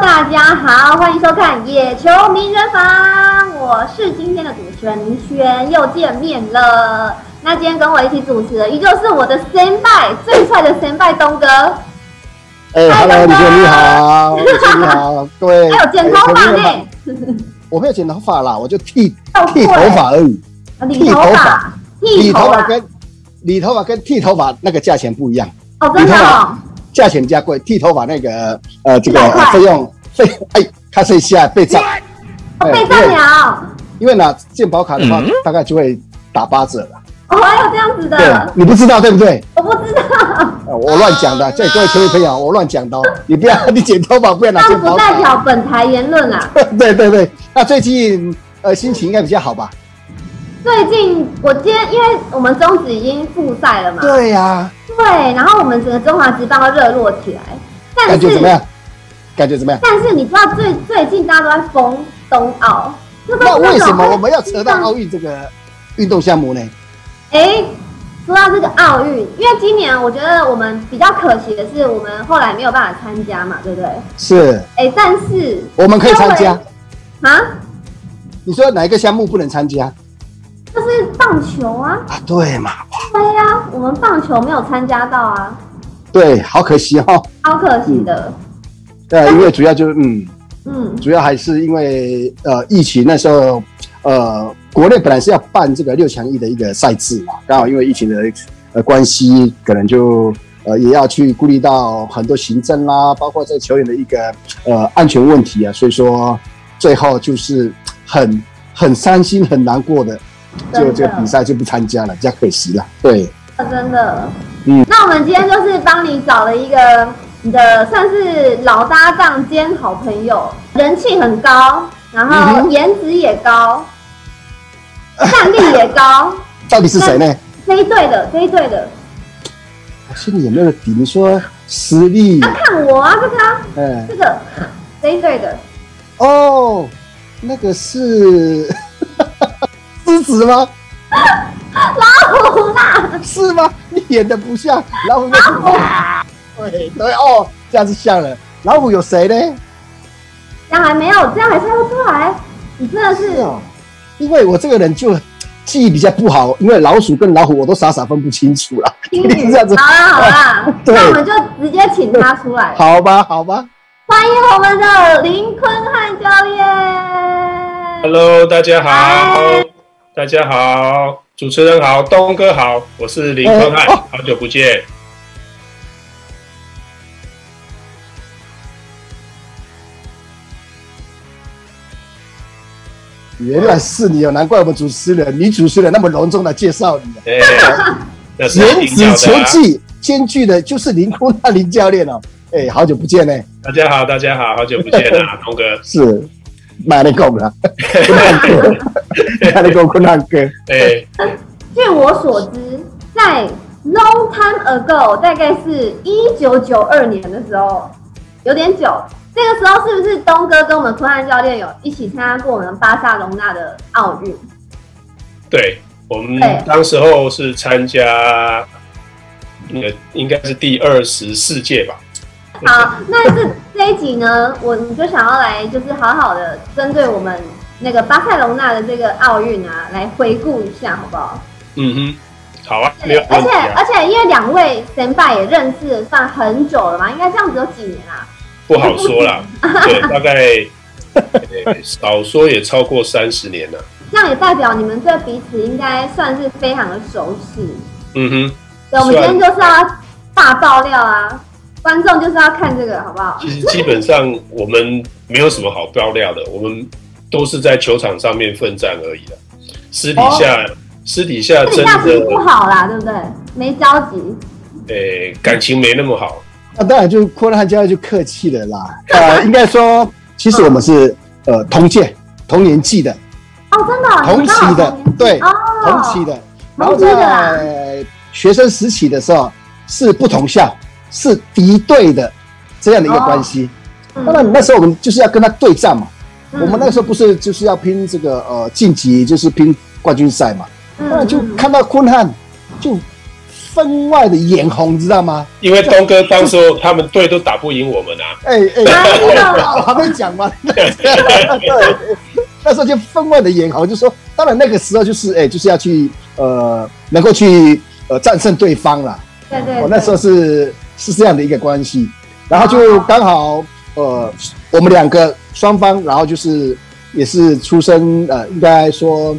大家好，欢迎收看《野球名人房》，我是今天的主持人林轩，又见面了。那今天跟我一起主持的，依旧是我的先辈，最帅的先辈东哥。哎，Hello，李轩你好，你好，各位。还有剪头发呢？我没有剪头发啦，我就剃剃头发而已。剃头发，剃头发跟理头发跟剃头发那个价钱不一样。哦，真的哦。价钱加贵，剃头发那个呃，这个费用费哎，看这一下被炸，被诈了。因为拿健保卡的话，大概就会打八折了。哦，还有这样子的？对，你不知道对不对？我不知道。我乱讲的，这各位球迷朋友，我乱讲的哦。你不要，你剪头发不要拿健保卡。不代表本台言论啊。对对对，那最近呃心情应该比较好吧？最近我今天因为我们中职已经复赛了嘛。对呀。对，然后我们整个中华职棒都热络起来，但是感觉怎么样？感觉怎么样？但是你知道最最近大家都在疯冬奥，那为什么我们要扯到奥运这个运动项目呢？哎，说到这个奥运，因为今年我觉得我们比较可惜的是，我们后来没有办法参加嘛，对不对？是。哎，但是我们可以参加啊？你说哪一个项目不能参加？就是棒球啊！啊，对嘛。对呀、啊，我们棒球没有参加到啊。对，好可惜、哦。好可惜的。对、嗯，因为主要就是嗯嗯，主要还是因为呃疫情那时候呃国内本来是要办这个六强一的一个赛制嘛，刚好因为疫情的呃关系，可能就呃也要去顾虑到很多行政啦，包括这球员的一个呃安全问题啊，所以说最后就是很很伤心很难过的。就这个比赛就不参加了，比较可惜了。对，啊真的。嗯，那我们今天就是帮你找了一个你的算是老搭档兼好朋友，人气很高，然后颜值也高，战力也高。到底是谁呢？这一队的，这一队的。我心里有没有底？你说实力？要看我啊，这个，嗯，这个 这一队的。哦，那个是。狮子吗？老虎啦？是吗？你演的不像老虎。老虎。对对哦，这样子像了。老虎有谁呢？这样还没有，这样还猜不出来。你真的是，是哦，因为我这个人就记忆比较不好，因为老鼠跟老虎我都傻傻分不清楚了。这样子。好啦好啦，那我们就直接请他出来。好吧好吧。欢迎我们的林坤汉教练。Hello，大家好。大家好，主持人好，东哥好，我是林坤汉，好久不见。原来是你哦，难怪我们主持人女主持人那么隆重的介绍你。颜值球技兼具的，就是林坤汉林教练哦。哎，好久不见呢。大家好，大家好，好久不见啊，东哥。是。买了够了，买了够困难哥。哎，据我所知，在 long time ago，大概是一九九二年的时候，有点久。这个时候是不是东哥跟我们坤汉教练有一起参加过我们巴塞隆纳的奥运？对，我们当时候是参加那个应该是第二十四届吧。好，那这这一集呢，我你就想要来，就是好好的针对我们那个巴塞隆纳的这个奥运啊，来回顾一下，好不好？嗯哼，好啊。对，而且而且，因为两位先辈也认识算很久了嘛，应该这样子有几年啊？不好说啦，对，大概少说也超过三十年了。这样也代表你们这彼此应该算是非常的熟悉。嗯哼，对，我们今天就是要大爆料啊！观众就是要看这个，好不好？其实基本上我们没有什么好爆料的，我们都是在球场上面奋战而已的。私底下，哦、私底下真的不好啦，对不对？没交集。诶、欸，感情没那么好。那、啊、当然就坤汉教练就客气了啦。呃，应该说，其实我们是、嗯、呃同届同年纪的。哦，真的。同期的，对，哦、同期的。然后在学生时期的时候是不同校。是敌对的这样的一个关系，当然那时候我们就是要跟他对战嘛。我们那时候不是就是要拼这个呃晋级，就是拼冠军赛嘛。那就看到坤汉就分外的眼红，你知道吗？因为东哥当时候他们队都打不赢我们啊。哎哎，我还没讲完。那时候就分外的眼红，就说，当然那个时候就是哎，就是要去呃，能够去呃战胜对方啦。对对，对。我那时候是是这样的一个关系，然后就刚好呃，我们两个双方，然后就是也是出生呃，应该说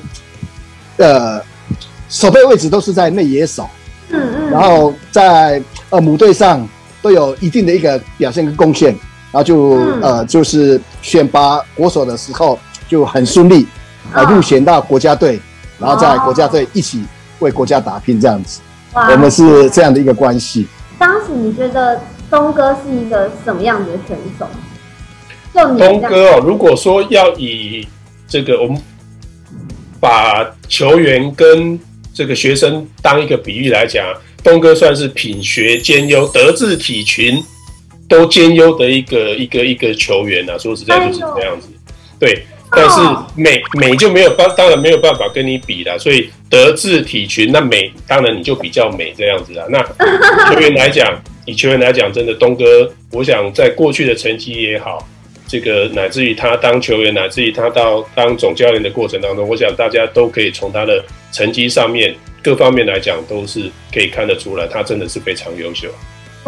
呃，守备位置都是在内野手。然后在呃母队上都有一定的一个表现跟贡献，然后就、嗯、呃就是选拔国手的时候。就很顺利，啊，入选到国家队，然后在国家队一起为国家打拼这样子，我们是这样的一个关系。当时你觉得东哥是一个什么样的选手？东哥哦，如果说要以这个我们把球员跟这个学生当一个比喻来讲，东哥算是品学兼优、德智体群都兼优的一个一个一个球员啊。说实在就是这样子，对。但是美美就没有办，当然没有办法跟你比啦。所以德智体群，那美当然你就比较美这样子啊。那球员来讲，以球员来讲，真的东哥，我想在过去的成绩也好，这个乃至于他当球员，乃至于他到当总教练的过程当中，我想大家都可以从他的成绩上面各方面来讲，都是可以看得出来，他真的是非常优秀。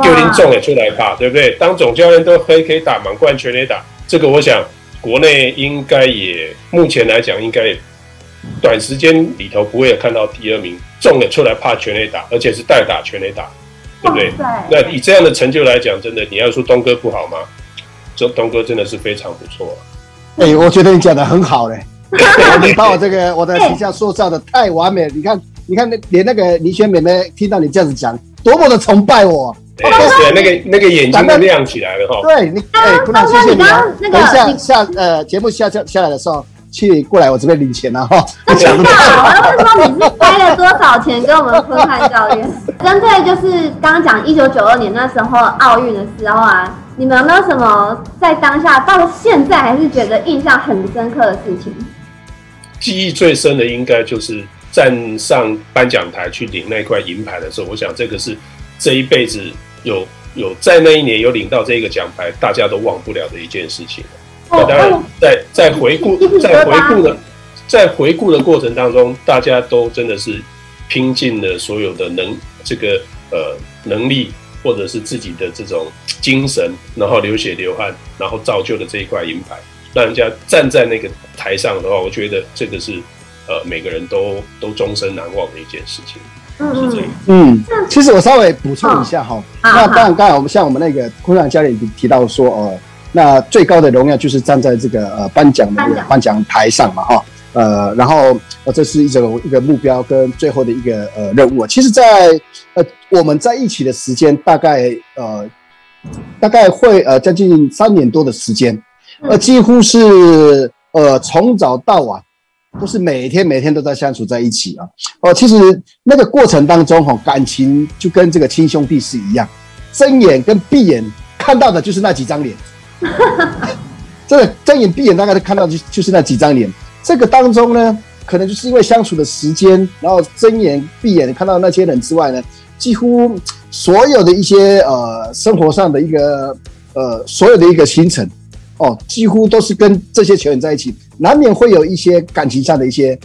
就连中也出来打，对不对？当总教练都可以可以打满贯全垒打，这个我想。国内应该也目前来讲，应该短时间里头不会有看到第二名中了出来怕全垒打，而且是代打全垒打，对不对？那以这样的成就来讲，真的你要说东哥不好吗？这东哥真的是非常不错。哎、欸，我觉得你讲的很好嘞，你把我这个我的形象塑造的太完美。你看，你看那连那个倪轩妹妹听到你这样子讲，多么的崇拜我。对，那个那个眼睛都亮起来了哈。对你，哎，姑娘，谢谢你啊。等一下下呃节目下下下来的时候，去过来我这边领钱了哈。不知道，我要问说你是开了多少钱跟我们坤汉教练？针对就是刚刚讲一九九二年那时候奥运的时候啊，你们有没有什么在当下到现在还是觉得印象很深刻的事情？记忆最深的应该就是站上颁奖台去领那块银牌的时候，我想这个是这一辈子。有有在那一年有领到这个奖牌，大家都忘不了的一件事情。那当然，在在回顾在回顾的在回顾的过程当中，大家都真的是拼尽了所有的能这个呃能力，或者是自己的这种精神，然后流血流汗，然后造就了这一块银牌，让人家站在那个台上的话，我觉得这个是呃每个人都都终身难忘的一件事情。嗯嗯，其实我稍微补充一下哈，那当然刚才我们像我们那个坤汉教练提到说，呃，那最高的荣耀就是站在这个呃颁奖的颁奖台上嘛哈，呃，然后呃这是一种一个目标跟最后的一个呃任务。其实在，在呃我们在一起的时间大概呃大概会呃将近三年多的时间，呃几乎是呃从早到晚。都是每天每天都在相处在一起啊！哦，其实那个过程当中哈，感情就跟这个亲兄弟是一样，睁眼跟闭眼看到的就是那几张脸，真的睁眼闭眼大概都看到就就是那几张脸。这个当中呢，可能就是因为相处的时间，然后睁眼闭眼看到那些人之外呢，几乎所有的一些呃生活上的一个呃所有的一个行程。哦，几乎都是跟这些球员在一起，难免会有一些感情上的一些，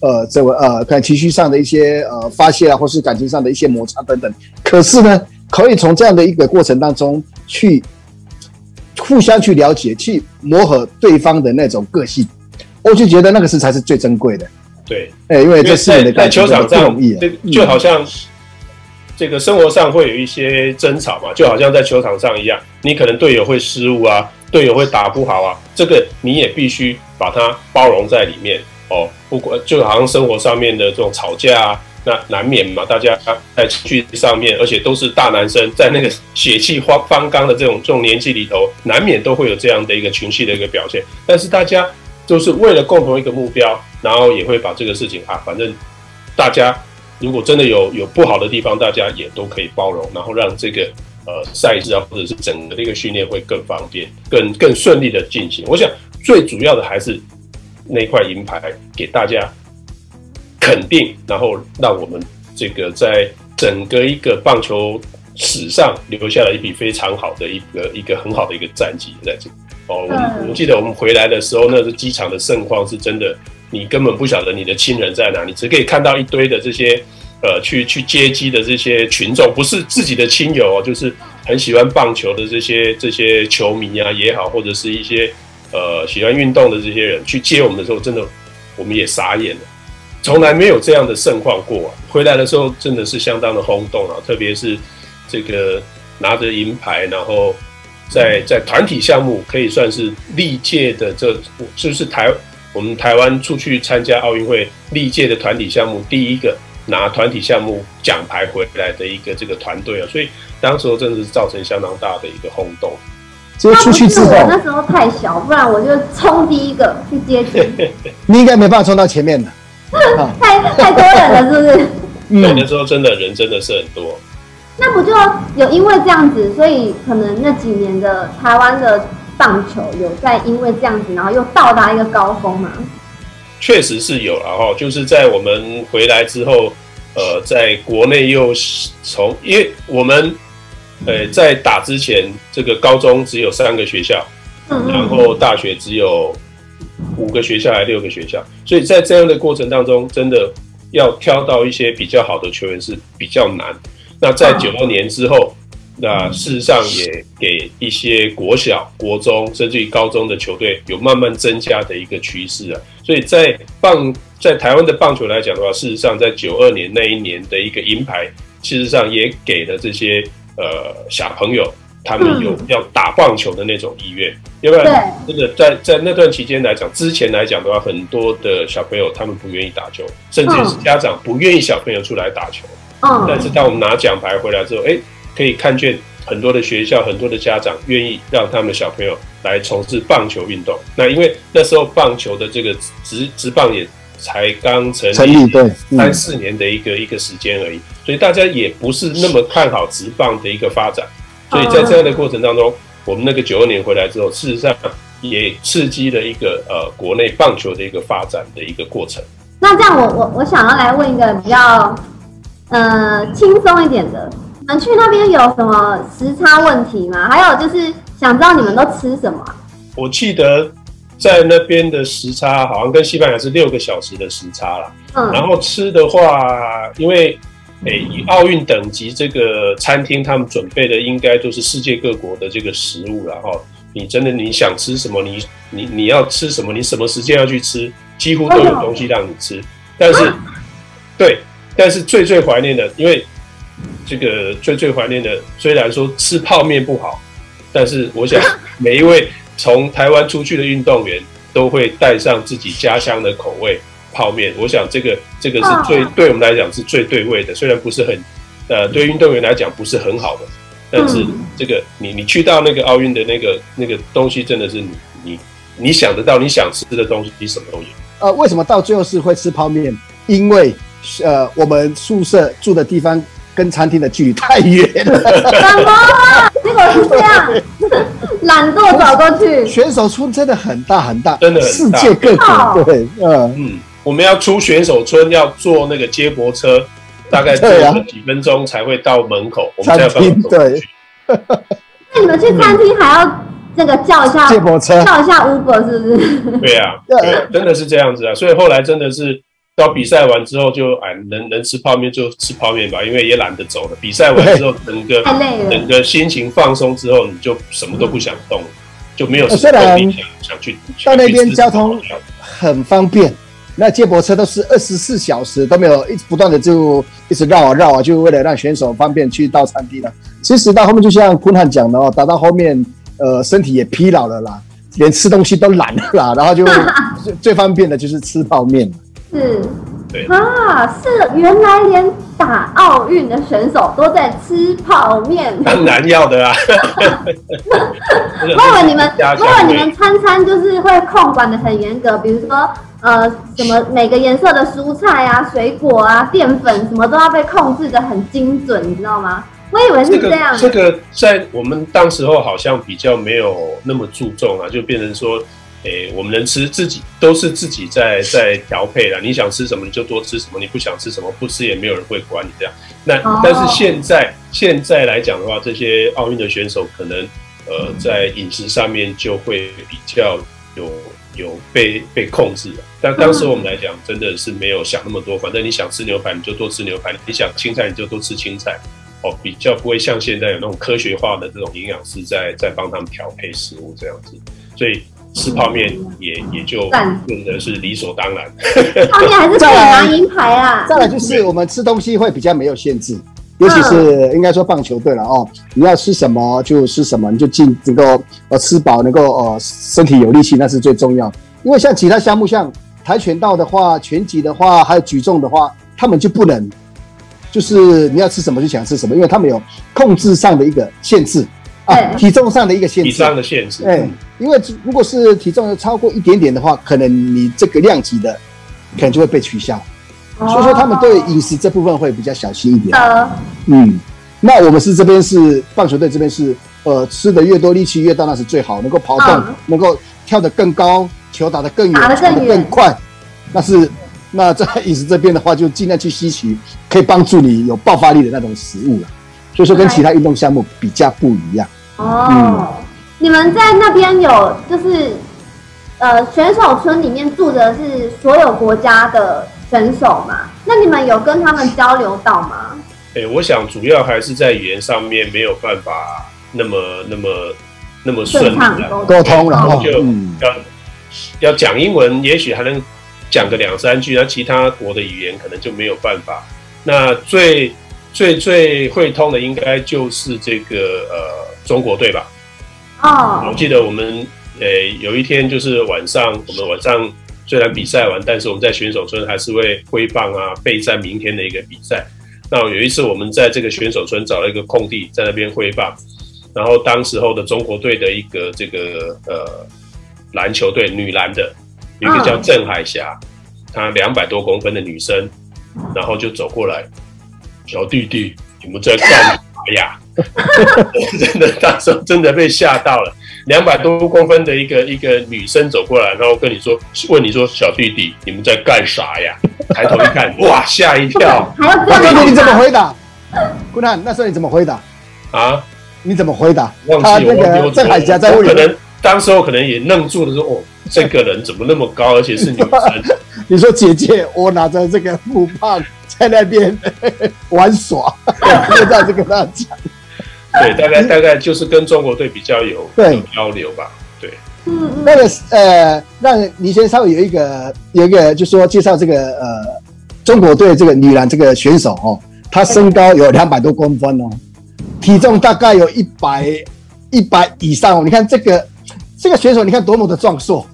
呃，这个呃，感情绪上的一些呃发泄啊，或是感情上的一些摩擦等等。可是呢，可以从这样的一个过程当中去互相去了解，去磨合对方的那种个性，我就觉得那个是才是最珍贵的。对，哎、欸，因为这四年的感情在球场上不容易啊，就好像这个生活上会有一些争吵嘛，就好像在球场上一样，你可能队友会失误啊。队友会打不好啊，这个你也必须把它包容在里面哦。不管就好像生活上面的这种吵架啊，那难免嘛，大家在情绪上面，而且都是大男生，在那个血气方方刚的这种这种年纪里头，难免都会有这样的一个情绪的一个表现。但是大家就是为了共同一个目标，然后也会把这个事情啊，反正大家如果真的有有不好的地方，大家也都可以包容，然后让这个。呃，赛事啊，或者是整个的一个训练会更方便、更更顺利的进行。我想最主要的还是那块银牌给大家肯定，然后让我们这个在整个一个棒球史上留下了一笔非常好的一个一个很好的一个战绩在这里哦。我我记得我们回来的时候，那个机场的盛况是真的，你根本不晓得你的亲人在哪里，你只可以看到一堆的这些呃去去接机的这些群众，不是自己的亲友哦，就是很喜欢棒球的这些这些球迷啊也好，或者是一些呃喜欢运动的这些人去接我们的时候，真的我们也傻眼了。从来没有这样的盛况过啊！回来的时候真的是相当的轰动啊，特别是这个拿着银牌，然后在在团体项目可以算是历届的这是不是台我们台湾出去参加奥运会历届的团体项目第一个拿团体项目奖牌回来的一个这个团队啊，所以当时候真的是造成相当大的一个轰动。就出去之后，我那时候太小，不然我就冲第一个去接机。你应该没办法冲到前面的。太太多人了，是不是？嗯，那时候真的人真的是很多。那不就有因为这样子，所以可能那几年的台湾的棒球有在因为这样子，然后又到达一个高峰嘛？确实是有，然后就是在我们回来之后，呃，在国内又从因为我们呃在打之前，这个高中只有三个学校，嗯，然后大学只有。五个学校还是六个学校，所以在这样的过程当中，真的要挑到一些比较好的球员是比较难。那在九二年之后，那事实上也给一些国小、国中甚至于高中的球队有慢慢增加的一个趋势啊。所以在棒在台湾的棒球来讲的话，事实上在九二年那一年的一个银牌，事实上也给了这些呃小朋友。他们有要打棒球的那种意愿，要不然真的在在那段期间来讲，之前来讲的话，很多的小朋友他们不愿意打球，甚至是家长不愿意小朋友出来打球。嗯，但是当我们拿奖牌回来之后，哎，可以看见很多的学校、很多的家长愿意让他们的小朋友来从事棒球运动。那因为那时候棒球的这个职职棒也才刚成立，对，三四年的一个一个时间而已，所以大家也不是那么看好职棒的一个发展。所以在这样的过程当中，我们那个九二年回来之后，事实上也刺激了一个呃国内棒球的一个发展的一个过程。那这样我，我我我想要来问一个比较呃轻松一点的，你们去那边有什么时差问题吗？还有就是想知道你们都吃什么？我记得在那边的时差好像跟西班牙是六个小时的时差啦。嗯，然后吃的话，因为。诶，以奥运等级这个餐厅，他们准备的应该都是世界各国的这个食物了哈。你真的你想吃什么，你你你要吃什么，你什么时间要去吃，几乎都有东西让你吃。但是，对，但是最最怀念的，因为这个最最怀念的，虽然说吃泡面不好，但是我想每一位从台湾出去的运动员都会带上自己家乡的口味。泡面，我想这个这个是最对我们来讲是最对味的，虽然不是很，呃，对运动员来讲不是很好的，但是这个你你去到那个奥运的那个那个东西，真的是你你你想得到你想吃的东西，比什么都有。呃，为什么到最后是会吃泡面？因为呃，我们宿舍住的地方跟餐厅的距离太远了。什么？结果是这样，懒惰走过去。选手村真的很大很大，真的很大，世界各国对，嗯嗯。我们要出选手村，要坐那个接驳车，大概坐了几分钟才会到门口。我们才要对。那你们去餐厅还要那个叫一下接驳车，叫一下 Uber 是不是？对呀，对，真的是这样子啊。所以后来真的是到比赛完之后就，就哎，能能吃泡面就吃泡面吧，因为也懒得走了。比赛完之后，整个整个心情放松之后，你就什么都不想动，就没有什么动力想想去。到那边交通很方便。那接驳车都是二十四小时都没有，一直不断的就一直绕啊绕啊，就为了让选手方便去到餐厅了。其实到后面就像坤汉讲的哦，打到后面，呃，身体也疲劳了啦，连吃东西都懒了啦，然后就 最最方便的就是吃泡面。是，对啊，是原来连打奥运的选手都在吃泡面，当然要的啊。我以为你们，我以为你们餐餐就是会控管的很严格，比如说呃，什么每个颜色的蔬菜啊、水果啊、淀粉什么都要被控制的很精准，你知道吗？我以为是这样。这个、这个在我们当时候好像比较没有那么注重啊，就变成说。诶，我们能吃自己都是自己在在调配的。你想吃什么你就多吃什么，你不想吃什么不吃也没有人会管你这样。那但是现在现在来讲的话，这些奥运的选手可能呃在饮食上面就会比较有有被被控制了。但当时我们来讲真的是没有想那么多，反正你想吃牛排你就多吃牛排，你想青菜你就多吃青菜。哦，比较不会像现在有那种科学化的这种营养师在在帮他们调配食物这样子，所以吃泡面也也就变得是理所当然。泡面还是可以拿银牌啊！再来就是我们吃东西会比较没有限制，尤其是应该说棒球队了哦，你要吃什么就吃什么，你就尽能够呃吃饱，能够呃身体有力气，那是最重要。因为像其他项目，像跆拳道的话、拳击的话，还有举重的话，他们就不能。就是你要吃什么就想吃什么，因为他们有控制上的一个限制啊，体重上的一个限制。体重上的限制。哎，因为如果是体重超过一点点的话，可能你这个量级的可能就会被取消。所以说他们对饮食这部分会比较小心一点。嗯，那我们是这边是棒球队这边是呃吃的越多力气越大，那是最好，能够跑动，能够跳得更高，球打得更远，打得更快，那是。那在饮食这边的话，就尽量去吸取可以帮助你有爆发力的那种食物了。所以说，跟其他运动项目比较不一样。哦，嗯、你们在那边有就是呃选手村里面住的是所有国家的选手嘛？那你们有跟他们交流到吗？哎、欸，我想主要还是在语言上面没有办法那么那么那么顺畅沟通，然后就要、嗯、要讲英文，也许还能。讲个两三句，那其他国的语言可能就没有办法。那最最最会通的应该就是这个呃中国队吧？哦，我记得我们呃有一天就是晚上，我们晚上虽然比赛完，但是我们在选手村还是会挥棒啊，备战明天的一个比赛。那有一次我们在这个选手村找了一个空地，在那边挥棒，然后当时候的中国队的一个这个呃篮球队女篮的。有一个叫郑海霞，她两百多公分的女生，然后就走过来，小弟弟，你们在干嘛呀？真的，当时候真的被吓到了。两百多公分的一个一个女生走过来，然后跟你说，问你说，小弟弟，你们在干啥呀？抬头一看，哇，吓一跳。小弟弟，你怎么回答？姑娘，那时候你怎么回答？啊？你怎么回答？忘记我那个郑海霞在问，可能当时候可能也愣住了，说哦。这个人怎么那么高，而且是女生？你说姐姐，我拿着这个木棒在那边 玩耍，就在这跟他讲。对，大概大概就是跟中国队比较有对交流吧。对，嗯，那个呃，那你先稍微有一个有一个，就是说介绍这个呃中国队这个女篮这个选手哦，她身高有两百多公分哦，体重大概有一百一百以上哦。你看这个这个选手，你看多么的壮硕。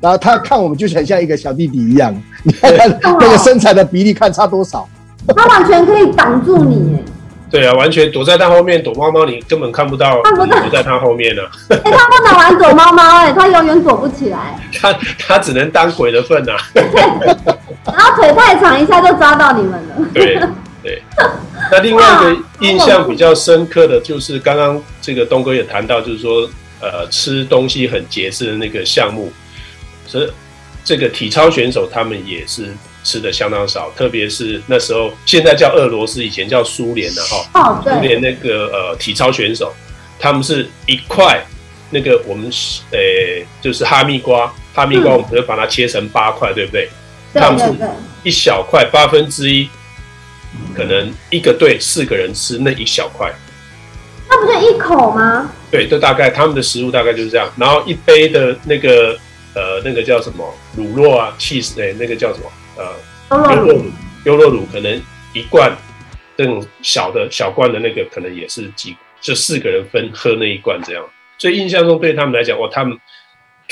然后他看我们就很像一个小弟弟一样，你看他那个身材的比例看差多少？他完全可以挡住你，对啊，完全躲在他后面躲猫猫，你根本看不到。他不躲在他后面呢。哎，他不能玩躲猫猫，哎，他永远躲不起来。他他只能当鬼的份呐。然后腿太长，一下就抓到你们了。对对。那另外一个印象比较深刻的就是刚刚这个东哥也谈到，就是说呃吃东西很节制的那个项目。所以，这个体操选手他们也是吃的相当少，特别是那时候，现在叫俄罗斯，以前叫苏联的哈。哦，对。苏联那个呃体操选手，他们是一块那个我们呃就是哈密瓜，哈密瓜我们会把它切成八块，对不对？他们是一小块八分之一，可能一个队四个人吃那一小块。那不就一口吗？对，就大概他们的食物大概就是这样，然后一杯的那个。呃，那个叫什么乳酪啊，cheese 哎，那个叫什么？呃，优酪乳，优酪乳可能一罐这种小的小罐的那个，可能也是几就四个人分喝那一罐这样。所以印象中对他们来讲，哇，他们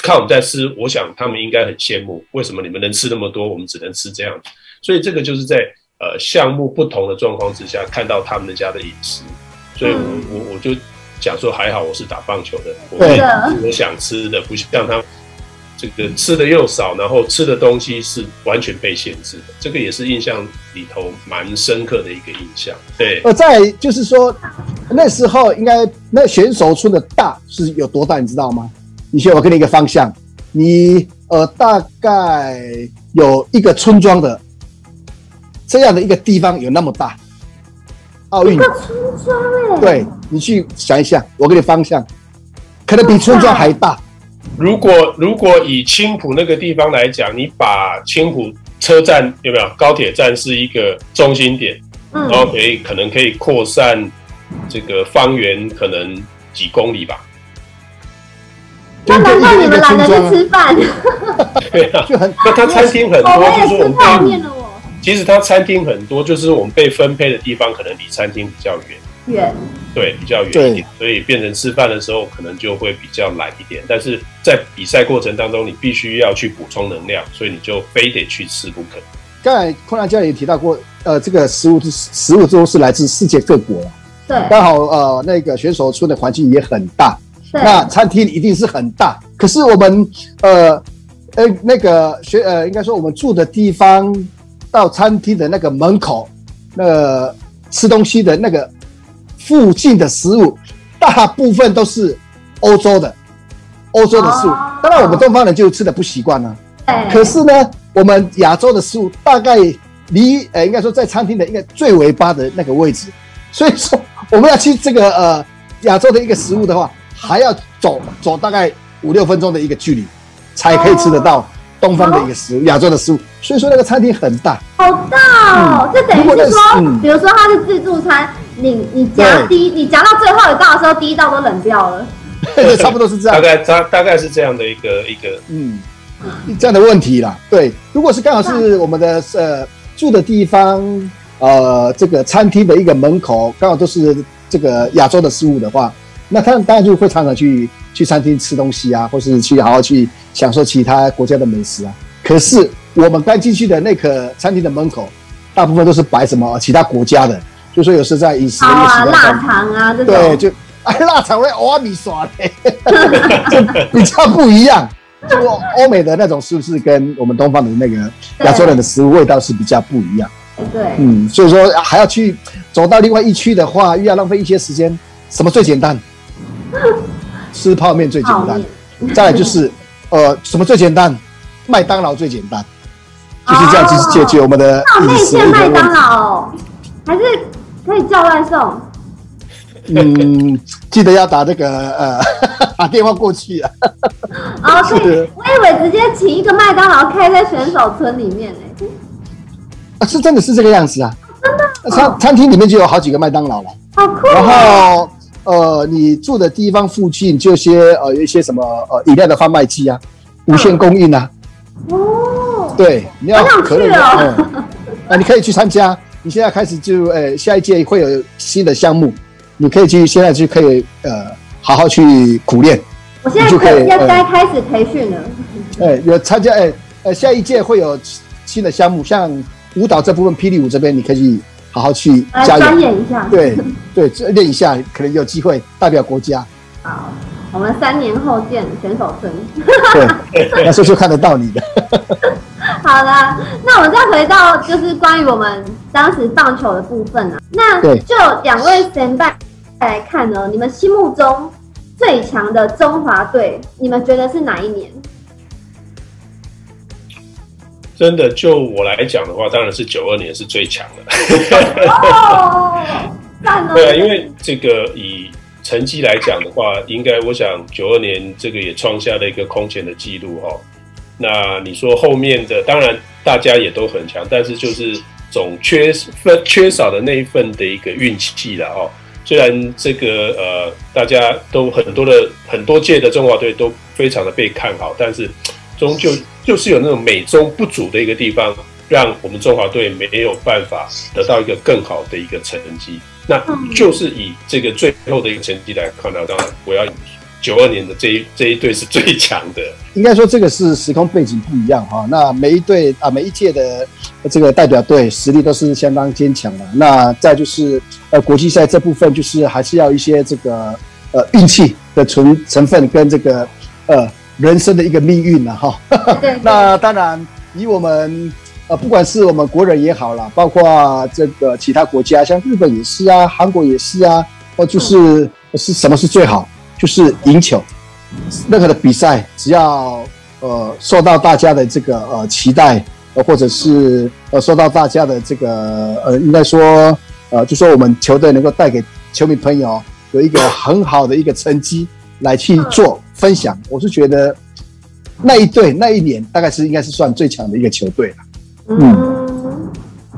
看我们在吃，我想他们应该很羡慕，为什么你们能吃那么多，我们只能吃这样？所以这个就是在呃项目不同的状况之下，看到他们家的饮食。所以我我我就讲说，还好我是打棒球的，我我想吃的，不像他。这个吃的又少，然后吃的东西是完全被限制的，这个也是印象里头蛮深刻的一个印象。对，呃，在就是说那时候应该那选手村的大是有多大，你知道吗？你先我给你一个方向，你呃大概有一个村庄的这样的一个地方有那么大，奥运一个村庄哎，对，你去想一下，我给你方向，可能比村庄还大。如果如果以青浦那个地方来讲，你把青浦车站有没有高铁站是一个中心点，嗯、然后可以可能可以扩散这个方圆可能几公里吧。那难道你们懒得去吃饭？对啊，就很那他餐厅很多，就是我们泡面了。我其实他餐厅很多，就是我们被分配的地方可能离餐厅比较远，远对，比较远一点，所以变成吃饭的时候可能就会比较懒一点。但是在比赛过程当中，你必须要去补充能量，所以你就非得去吃不可。刚才昆兰教练也提到过，呃，这个食物是食物都是来自世界各国，对，刚好呃那个选手村的环境也很大。那餐厅一定是很大，可是我们呃呃那个学呃应该说我们住的地方到餐厅的那个门口，那个吃东西的那个附近的食物，大部分都是欧洲的欧洲的食物。当然我们东方人就吃的不习惯了。可是呢，我们亚洲的食物大概离呃应该说在餐厅的一个最尾巴的那个位置，所以说我们要去这个呃亚洲的一个食物的话。还要走走大概五六分钟的一个距离，才可以吃得到东方的一个食物，亚洲的食物。所以说那个餐厅很大，好大哦！这等于是说，比如说它是自助餐，你你夹第一，你夹到最后一道的时候，第一道都冷掉了。对，差不多是这样。大概大大概是这样的一个一个嗯这样的问题啦。对，如果是刚好是我们的呃住的地方，呃这个餐厅的一个门口刚好都是这个亚洲的食物的话。那他当然就会常常去去餐厅吃东西啊，或是去好好去享受其他国家的美食啊。可是我们刚进去的那个餐厅的门口，大部分都是摆什么其他国家的，就说有时在饮食的啊，腊肠啊，这种对，就 哎腊肠会欧米耍的，就比较不一样。就欧美的那种是不是跟我们东方的那个亚洲人的食物味道是比较不一样？对，嗯，所以说还要去走到另外一区的话，又要浪费一些时间。什么最简单？吃泡面最简单，再来就是，呃，什么最简单？麦当劳最简单，就是这样子解决我们的饮食。那麦当劳还是可以叫外送？嗯，记得要打这个呃，打电话过去啊。啊，所以我以为直接请一个麦当劳开在选手村里面呢。啊，是真的是这个样子啊！真的，餐餐厅里面就有好几个麦当劳了。好酷。然后。呃，你住的地方附近就些呃有一些什么呃饮料的贩卖机啊，无限供应啊。哦。对，你要可乐啊，啊，你可以去参加。你现在开始就呃下一届会有新的项目，你可以去现在就可以呃好好去苦练。我现在就可以该该开始培训了。哎，有参加哎呃下一届会有新的项目，像舞蹈这部分，霹雳舞这边你可以。好好去加油，演一下。对对，练一下，可能有机会代表国家。好，我们三年后见，选手村。对，那时候就看得到你的。好的，那我们再回到就是关于我们当时棒球的部分啊。那就两位前辈来看呢，你们心目中最强的中华队，你们觉得是哪一年？真的，就我来讲的话，当然是九二年是最强的。哦，对啊，因为这个以成绩来讲的话，应该我想九二年这个也创下了一个空前的记录哈。那你说后面的，当然大家也都很强，但是就是总缺分缺少的那一份的一个运气了哦。虽然这个呃，大家都很多的很多届的中华队都非常的被看好，但是终究。就是有那种美中不足的一个地方，让我们中华队没有办法得到一个更好的一个成绩。那就是以这个最后的一个成绩来看到，当然我要以九二年的这一这一队是最强的。应该说这个是时空背景不一样哈。那每一队啊，每一届的这个代表队实力都是相当坚强的。那再就是呃国际赛这部分，就是还是要一些这个呃运气的成成分跟这个呃。人生的一个命运了哈，那当然以我们呃，不管是我们国人也好啦，包括这个其他国家，像日本也是啊，韩国也是啊，哦，就是是什么是最好，就是赢球。任何的比赛，只要呃受到大家的这个呃期待，呃或者是呃受到大家的这个呃应该说呃就说我们球队能够带给球迷朋友有一个很好的一个成绩来去做分享，我是觉得那一队那一年大概是应该是算最强的一个球队了。嗯，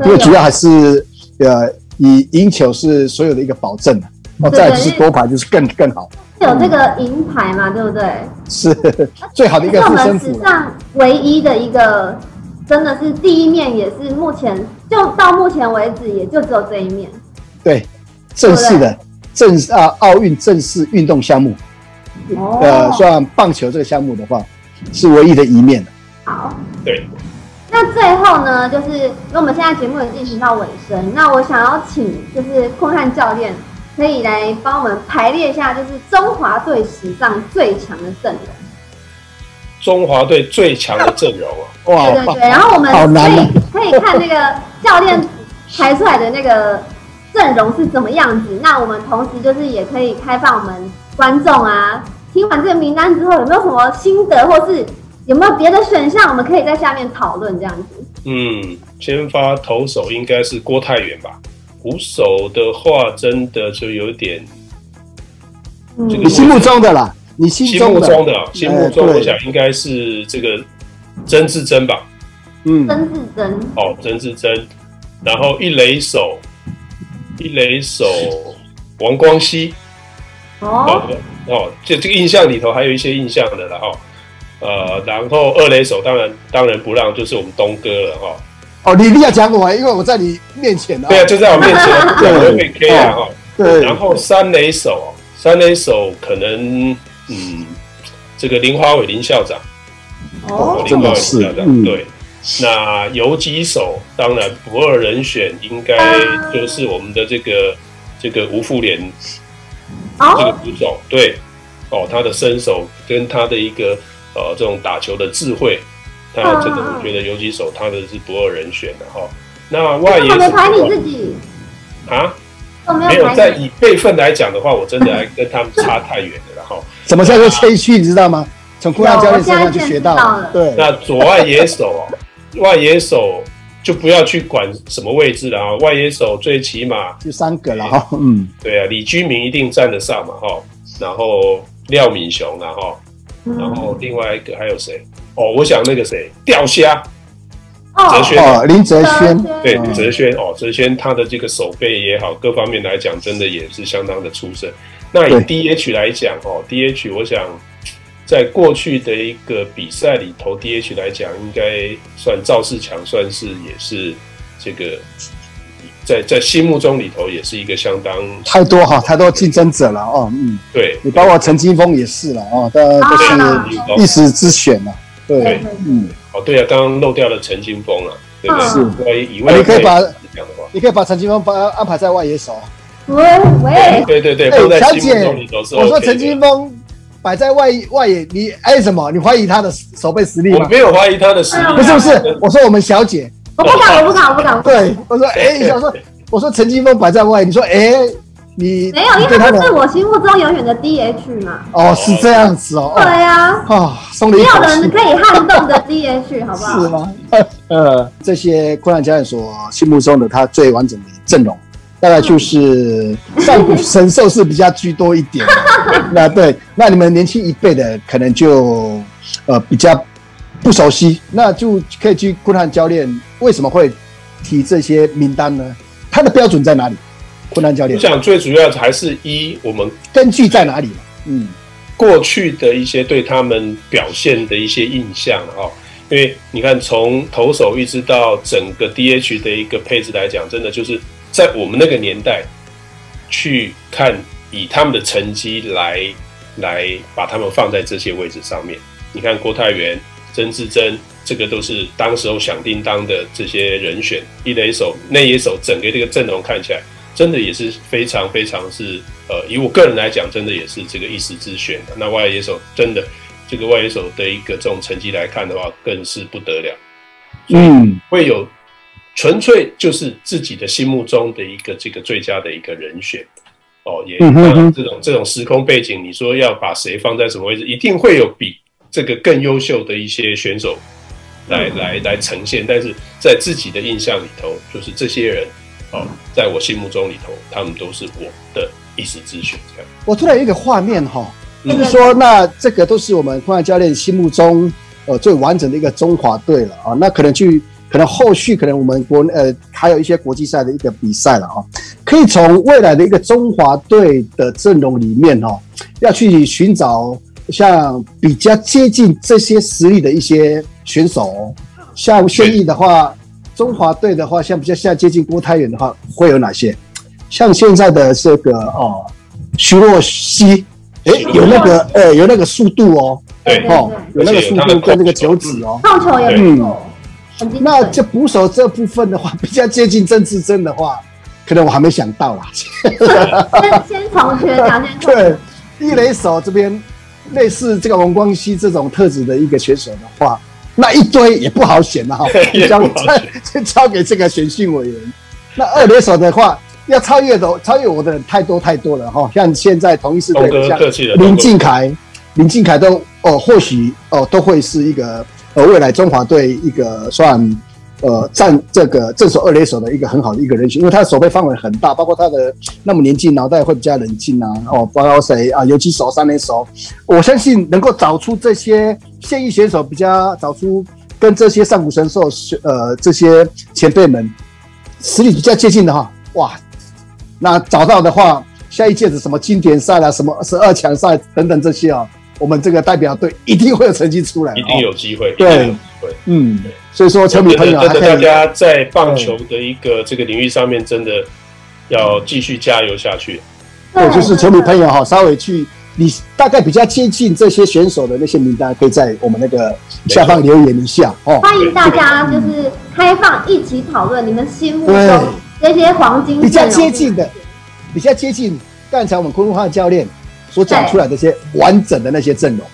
因为主要还是呃以赢球是所有的一个保证。哦，再就是夺牌就是更更好，有这个银牌嘛，对不对？是最好的一个护身符。是我们史上唯一的一个，真的是第一面，也是目前就到目前为止，也就只有这一面。对，正式的正啊奥运正式运动项目，哦、呃，算棒球这个项目的话，是唯一的一面。好，对。那最后呢，就是因为我们现在节目已经进行到尾声，那我想要请就是坤汉教练。可以来帮我们排列一下，就是中华队史上最强的阵容。中华队最强的阵容啊！哇，对对对。然后我们可以可以看那个教练排出来的那个阵容是怎么样子。那我们同时就是也可以开放我们观众啊，听完这个名单之后有没有什么心得，或是有没有别的选项，我们可以在下面讨论这样子。嗯，先发投手应该是郭泰源吧。捕手的话，真的就有点，嗯、你心目中的啦，你心目中的，心目中我想应该是这个曾志珍吧，嗯，曾志珍，哦，曾志珍，然后一雷手，一雷手王光熙，哦，哦，就这个印象里头还有一些印象的了哈，呃，然后二雷手当然当然不让，就是我们东哥了哈。哦，你一定要讲我，因为我在你面前啊。对啊，就在我面前，对，会 K 啊哈。对。然后三垒手，三垒手可能，嗯，这个林华伟林校长。哦，林华伟林校长。对。那游击手当然不二人选，应该就是我们的这个这个吴复连。这个吴总，对。哦，他的身手跟他的一个呃这种打球的智慧。那这个我觉得游击手他的是不二人选的哈。那外野手没排你自己啊？没有在以辈分来讲的话，我真的还跟他们差太远了哈。什么叫做谦虚？你知道吗？从坤汉教练身上就学到了。对。那左外野手，外野手就不要去管什么位置了啊。外野手最起码就三个了哈。嗯，对啊，李居明一定站得上嘛哈。然后廖敏雄然后，然后另外一个还有谁？哦，我想那个谁，钓虾，哲轩。哦，林哲轩，对，哲轩。哦，哲轩他的这个手背也好，各方面来讲，真的也是相当的出色。那以 DH 来讲哦，DH 我想在过去的一个比赛里头，DH 来讲，应该算赵世强，算是也是这个在在心目中里头也是一个相当太多哈，太多竞争者了哦，嗯，对，你包括陈金峰也是了哦，大家都是一时之选了。对，嗯，哦，对啊，刚刚漏掉了陈金峰啊，对不对？是，以为你可以把，你可以把陈金峰把安排在外野手。喂喂，对对对，小姐，我说陈金峰摆在外外野，你哎什么？你怀疑他的守备实力吗？我没有怀疑他的实力，不是不是，我说我们小姐，我不敢，我不敢，我不敢。对，我说哎，想说，我说陈金峰摆在外，你说哎。你没有，因为他是我心目中永远的 DH 嘛。哦，是这样子哦。对呀。啊，送没有人可以撼动的 DH，好不好？是吗？呃，这些困难教练所心目中的他最完整的阵容，大概就是上古神兽是比较居多一点。那对，那你们年轻一辈的可能就呃比较不熟悉，那就可以去坤汉教练为什么会提这些名单呢？他的标准在哪里？坤汉教练，我想最主要还是一我们根据在哪里？嗯，过去的一些对他们表现的一些印象哦，因为你看从投手一直到整个 DH 的一个配置来讲，真的就是在我们那个年代去看，以他们的成绩来来把他们放在这些位置上面。你看郭泰源、曾志珍，这个都是当时候响叮当的这些人选，一垒手、内野手，整个这个阵容看起来。真的也是非常非常是呃，以我个人来讲，真的也是这个一时之选的。那外野手真的这个外野手的一个这种成绩来看的话，更是不得了。嗯，会有纯粹就是自己的心目中的一个这个最佳的一个人选哦。也这种这种时空背景，你说要把谁放在什么位置，一定会有比这个更优秀的一些选手来、嗯、来来呈现，但是在自己的印象里头，就是这些人哦，在我心目中里头，他们都是我的一时之选。这样，我突然有一个画面哈，就是说，那这个都是我们昆汉教练心目中呃最完整的一个中华队了啊，那可能去。可能后续可能我们国呃还有一些国际赛的一个比赛了啊，可以从未来的一个中华队的阵容里面哈，要去寻找像比较接近这些实力的一些选手，像现役的话，中华队的话，像比较像接近郭泰源的话，会有哪些？像现在的这个哦，徐若曦，哎，有那个呃有那个速度哦，对哦，有那个速度跟那个九指哦，控球也不错。那这捕手这部分的话，比较接近郑智珍的话，可能我还没想到啦。先先从学长先 对，一垒手这边类似这个王光熙这种特质的一个选手的话，那一堆也不好选了哈，交先交给这个选训委员。那二垒手的话，要超越的超越我的人太多太多了哈，像现在同一师队像林俊凯，林俊凯都哦，或许哦都会是一个。呃未来中华队一个算呃占这个正手二垒手的一个很好的一个人选，因为他的守备范围很大，包括他的那么年轻，脑袋会比较冷静啊。哦，包括谁啊？尤其手、三垒手，我相信能够找出这些现役选手，比较找出跟这些上古神兽呃这些前辈们实力比较接近的哈。哇，那找到的话，下一届的什么经典赛啦，什么十二强赛等等这些啊。我们这个代表队一定会有成绩出来，一定有机会。对，嗯，所以说球迷朋友，真的大家在棒球的一个这个领域上面，真的要继续加油下去。对，就是球迷朋友哈，稍微去，你大概比较接近这些选手的那些名单，可以在我们那个下方留言一下哦。欢迎大家就是开放一起讨论你们心目中那些黄金比较接近的，比较接近刚才我们昆汉教练。所讲出来的一些完整的那些阵容，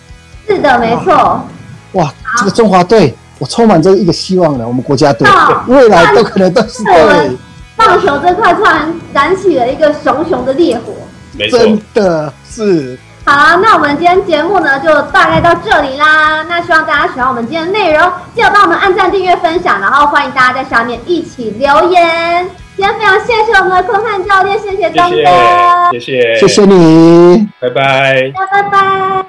是的，没错。哇，这个中华队，我充满着一个希望了，我们国家队未来都可能都是对棒球这块突然燃起了一个熊熊的烈火，没错，真的是。好啦，那我们今天节目呢就大概到这里啦。那希望大家喜欢我们今天的内容，记得帮我们按赞、订阅、分享，然后欢迎大家在下面一起留言。今天非常谢谢我们的坤汉教练，谢谢东哥，谢谢，谢谢。你，拜拜，拜拜。